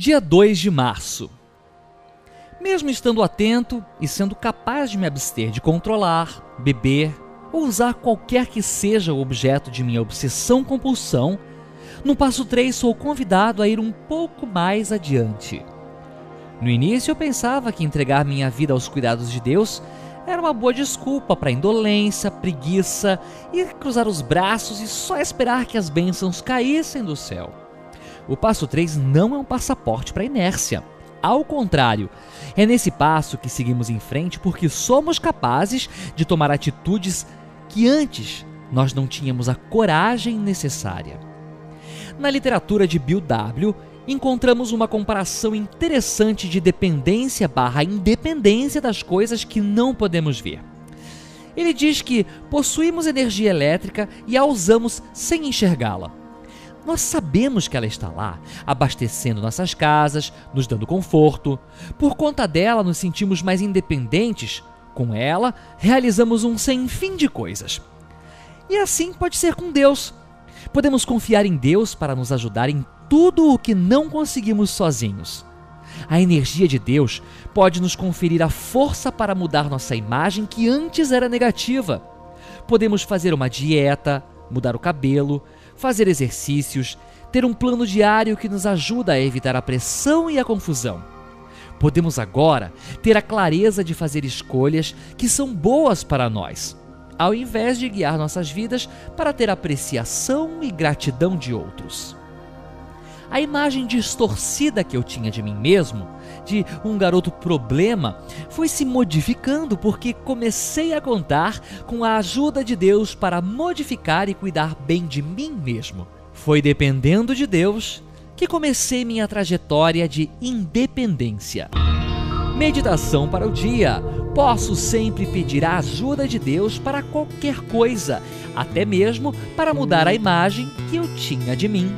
Dia 2 de março. Mesmo estando atento e sendo capaz de me abster de controlar, beber ou usar qualquer que seja o objeto de minha obsessão-compulsão, no passo 3 sou convidado a ir um pouco mais adiante. No início eu pensava que entregar minha vida aos cuidados de Deus era uma boa desculpa para indolência, preguiça e cruzar os braços e só esperar que as bênçãos caíssem do céu. O passo 3 não é um passaporte para inércia. Ao contrário, é nesse passo que seguimos em frente porque somos capazes de tomar atitudes que antes nós não tínhamos a coragem necessária. Na literatura de Bill W., encontramos uma comparação interessante de dependência barra independência das coisas que não podemos ver. Ele diz que possuímos energia elétrica e a usamos sem enxergá-la. Nós sabemos que ela está lá, abastecendo nossas casas, nos dando conforto. Por conta dela, nos sentimos mais independentes. Com ela, realizamos um sem fim de coisas. E assim pode ser com Deus. Podemos confiar em Deus para nos ajudar em tudo o que não conseguimos sozinhos. A energia de Deus pode nos conferir a força para mudar nossa imagem que antes era negativa. Podemos fazer uma dieta, mudar o cabelo, fazer exercícios, ter um plano diário que nos ajuda a evitar a pressão e a confusão. Podemos agora ter a clareza de fazer escolhas que são boas para nós, ao invés de guiar nossas vidas para ter apreciação e gratidão de outros. A imagem distorcida que eu tinha de mim mesmo, de um garoto problema, foi se modificando porque comecei a contar com a ajuda de Deus para modificar e cuidar bem de mim mesmo. Foi dependendo de Deus que comecei minha trajetória de independência. Meditação para o dia. Posso sempre pedir a ajuda de Deus para qualquer coisa, até mesmo para mudar a imagem que eu tinha de mim.